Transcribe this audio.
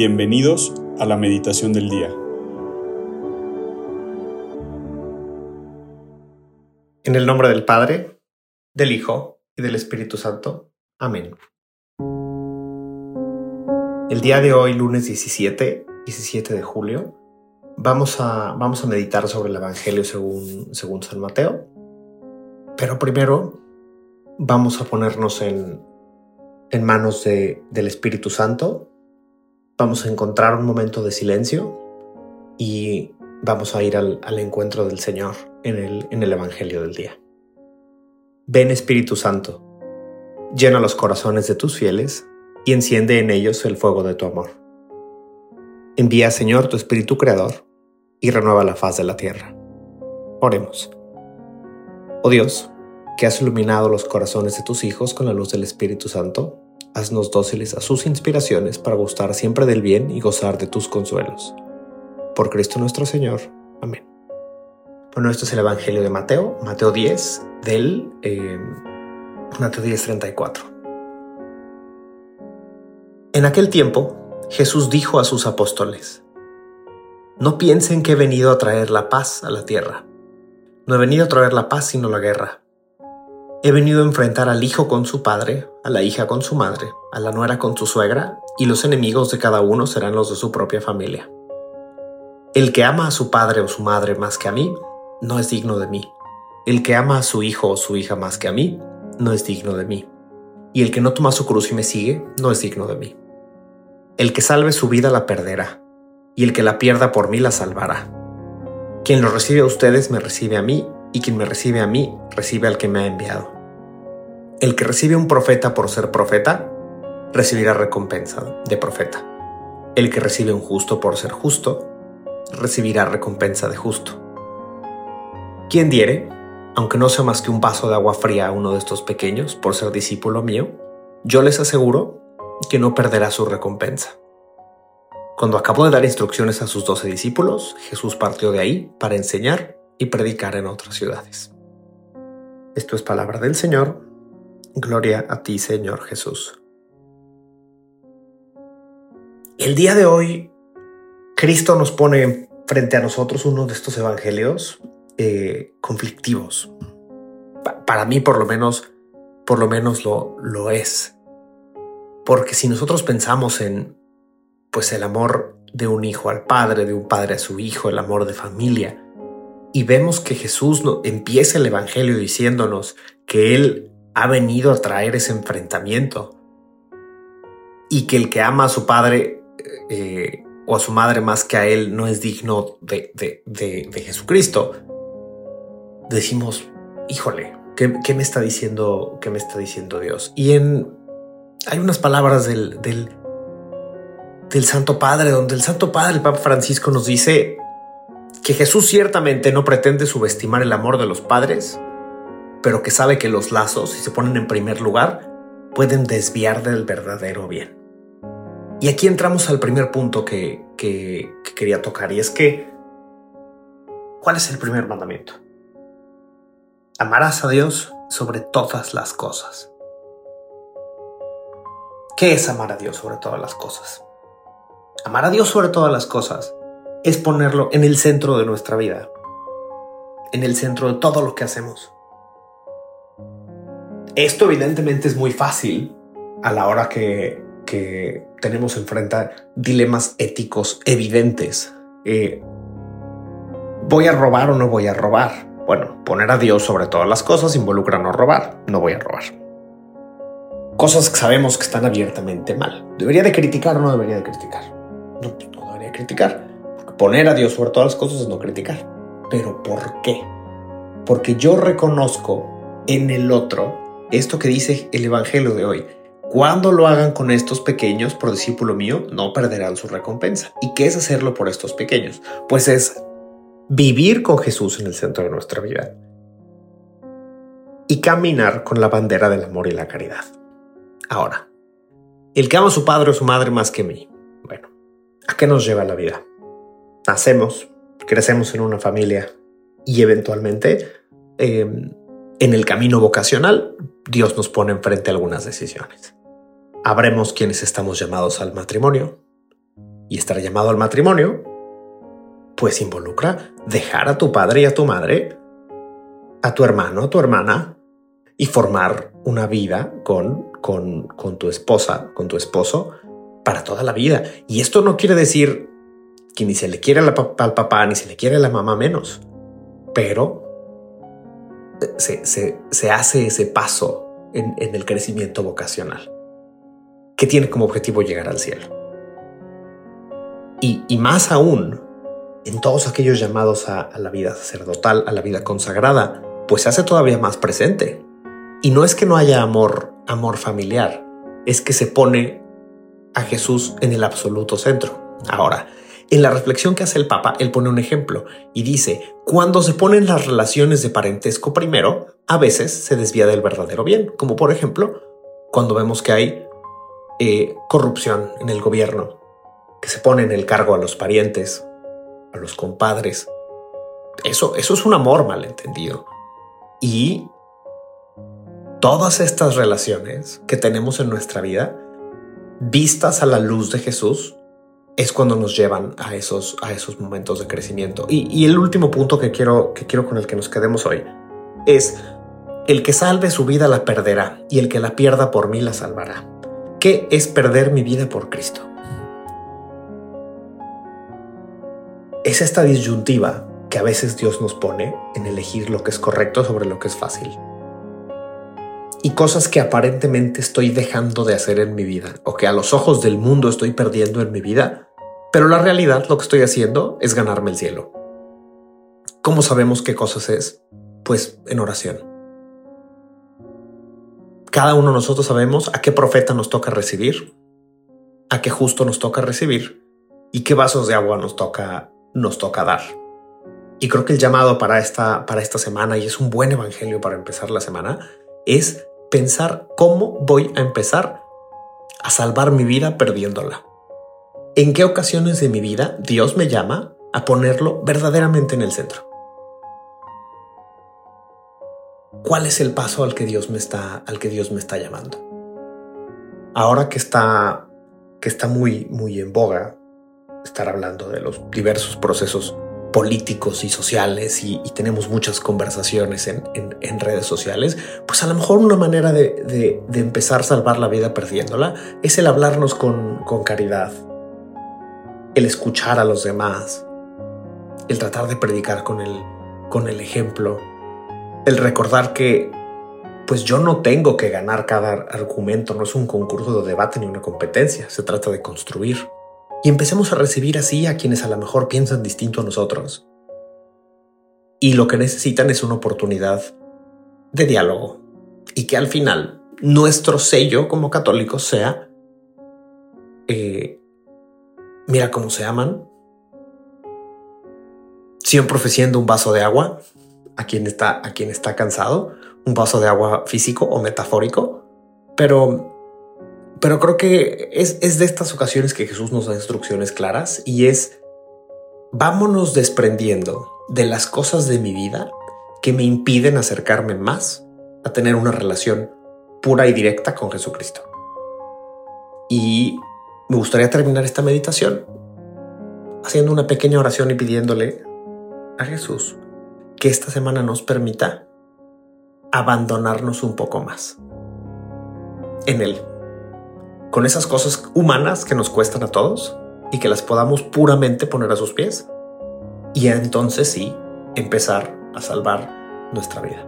Bienvenidos a la meditación del día. En el nombre del Padre, del Hijo y del Espíritu Santo. Amén. El día de hoy, lunes 17, 17 de julio, vamos a, vamos a meditar sobre el Evangelio según, según San Mateo. Pero primero vamos a ponernos en, en manos de, del Espíritu Santo. Vamos a encontrar un momento de silencio y vamos a ir al, encuentro del Señor en el, en el Evangelio del día. Ven Espíritu Santo, llena los corazones de tus fieles y enciende en ellos el fuego de tu amor. Envía, Señor, tu Espíritu Creador y renueva la faz de la tierra. Oremos. Oh Dios, que has iluminado los corazones de tus hijos con la luz del Espíritu Santo, haznos dóciles a sus inspiraciones para gustar siempre del bien y gozar de tus consuelos. Por Cristo nuestro Señor. Amén. Bueno, esto es el Evangelio de Mateo, Mateo 10, del eh, Mateo 10, 34. En aquel tiempo, Jesús dijo a sus apóstoles, No piensen que he venido a traer la paz a la tierra. No he venido a traer la paz sino la guerra. He venido a enfrentar al hijo con su padre, a la hija con su madre, a la nuera con su suegra, y los enemigos de cada uno serán los de su propia familia. El que ama a su padre o su madre más que a mí, no es digno de mí. El que ama a su hijo o su hija más que a mí, no es digno de mí. Y el que no toma su cruz y me sigue, no es digno de mí. El que salve su vida la perderá, y el que la pierda por mí la salvará. Quien lo recibe a ustedes me recibe a mí, y quien me recibe a mí recibe al que me ha enviado. El que recibe un profeta por ser profeta, recibirá recompensa de profeta. El que recibe un justo por ser justo, recibirá recompensa de justo. Quien diere, aunque no sea más que un vaso de agua fría a uno de estos pequeños por ser discípulo mío, yo les aseguro que no perderá su recompensa. Cuando acabó de dar instrucciones a sus doce discípulos, Jesús partió de ahí para enseñar y predicar en otras ciudades. Esto es palabra del Señor. Gloria a ti, Señor Jesús. El día de hoy, Cristo nos pone frente a nosotros uno de estos evangelios eh, conflictivos. Pa para mí, por lo menos, por lo menos lo, lo es. Porque si nosotros pensamos en pues el amor de un hijo al padre, de un padre a su hijo, el amor de familia, y vemos que Jesús empieza el Evangelio diciéndonos que Él ha venido a traer ese enfrentamiento y que el que ama a su padre eh, o a su madre más que a Él no es digno de, de, de, de Jesucristo, decimos, híjole, ¿qué, ¿qué, me está diciendo, qué me está diciendo Dios? Y en hay unas palabras del, del, del Santo Padre, donde el Santo Padre, el Papa Francisco, nos dice que Jesús ciertamente no pretende subestimar el amor de los padres, pero que sabe que los lazos, si se ponen en primer lugar, pueden desviar del verdadero bien. Y aquí entramos al primer punto que, que, que quería tocar, y es que, ¿cuál es el primer mandamiento? Amarás a Dios sobre todas las cosas. ¿Qué es amar a Dios sobre todas las cosas? Amar a Dios sobre todas las cosas es ponerlo en el centro de nuestra vida, en el centro de todo lo que hacemos. Esto evidentemente es muy fácil a la hora que, que tenemos enfrente dilemas éticos evidentes. Eh, ¿Voy a robar o no voy a robar? Bueno, poner a Dios sobre todas las cosas involucra no robar, no voy a robar. Cosas que sabemos que están abiertamente mal. ¿Debería de criticar o no debería de criticar? No, no debería criticar. Poner a Dios sobre todas las cosas es no criticar. ¿Pero por qué? Porque yo reconozco en el otro esto que dice el Evangelio de hoy. Cuando lo hagan con estos pequeños, por discípulo mío, no perderán su recompensa. ¿Y qué es hacerlo por estos pequeños? Pues es vivir con Jesús en el centro de nuestra vida y caminar con la bandera del amor y la caridad. Ahora, el que ama a su padre o su madre más que mí. Bueno, ¿a qué nos lleva la vida? Nacemos, crecemos en una familia y eventualmente eh, en el camino vocacional Dios nos pone enfrente algunas decisiones. Habremos quienes estamos llamados al matrimonio y estar llamado al matrimonio, pues involucra dejar a tu padre y a tu madre, a tu hermano, a tu hermana, y formar una vida con, con, con tu esposa, con tu esposo, para toda la vida. Y esto no quiere decir que ni se le quiere al papá, ni se le quiere a la mamá menos, pero se, hace ese paso en, el crecimiento vocacional, que tiene como objetivo llegar al cielo. Y, y más aún, en todos aquellos llamados a, a la vida sacerdotal, a la vida consagrada, pues se hace todavía más presente. Y no es que no haya amor, amor familiar, es que se pone a Jesús en el absoluto centro. Ahora, en la reflexión que hace el Papa, él pone un ejemplo y dice, cuando se ponen las relaciones de parentesco primero, a veces se desvía del verdadero bien, como por ejemplo, cuando vemos que hay eh, corrupción en el gobierno, que se pone en el cargo a los parientes, a los compadres. Eso, eso es un amor malentendido. Y todas estas relaciones que tenemos en nuestra vida, vistas a la luz de Jesús, es cuando nos llevan a esos, a esos momentos de crecimiento. Y, el último punto que quiero, que quiero con el que nos quedemos hoy es el que salve su vida la perderá y el que la pierda por mí la salvará. ¿Qué es perder mi vida por Cristo? Es esta disyuntiva que a veces Dios nos pone en elegir lo que es correcto sobre lo que es fácil. Y cosas que aparentemente estoy dejando de hacer en mi vida o que a los ojos del mundo estoy perdiendo en mi vida pero la realidad, lo que estoy haciendo es ganarme el cielo. ¿Cómo sabemos qué cosas es? Pues en oración. Cada uno de nosotros sabemos a qué profeta nos toca recibir, a qué justo nos toca recibir y qué vasos de agua nos toca, nos toca dar. Y creo que el llamado para esta, para esta semana, y es un buen evangelio para empezar la semana, es pensar cómo voy a empezar a salvar mi vida perdiéndola. ¿En qué ocasiones de mi vida Dios me llama a ponerlo verdaderamente en el centro? ¿Cuál es el paso al que Dios me está, al que Dios me está llamando? Ahora que está, que está muy, muy en boga estar hablando de los diversos procesos políticos y sociales y, tenemos muchas conversaciones en, redes sociales, pues a lo mejor una manera de, empezar a salvar la vida perdiéndola es el hablarnos con, con caridad, el escuchar a los demás, el tratar de predicar con el, con el ejemplo, el recordar que pues yo no tengo que ganar cada argumento, no es un concurso de debate ni una competencia, se trata de construir. Y empecemos a recibir así a quienes a lo mejor piensan distinto a nosotros. Y lo que necesitan es una oportunidad de diálogo. Y que al final nuestro sello como católicos sea eh, mira cómo se aman. Siempre ofreciendo un vaso de agua a quien está, a quien está cansado, un vaso de agua físico o metafórico, pero, pero creo que es, es de estas ocasiones que Jesús nos da instrucciones claras y es vámonos desprendiendo de las cosas de mi vida que me impiden acercarme más a tener una relación pura y directa con Jesucristo. Y me gustaría terminar esta meditación haciendo una pequeña oración y pidiéndole a Jesús que esta semana nos permita abandonarnos un poco más en Él, con esas cosas humanas que nos cuestan a todos y que las podamos puramente poner a sus pies y entonces sí empezar a salvar nuestra vida.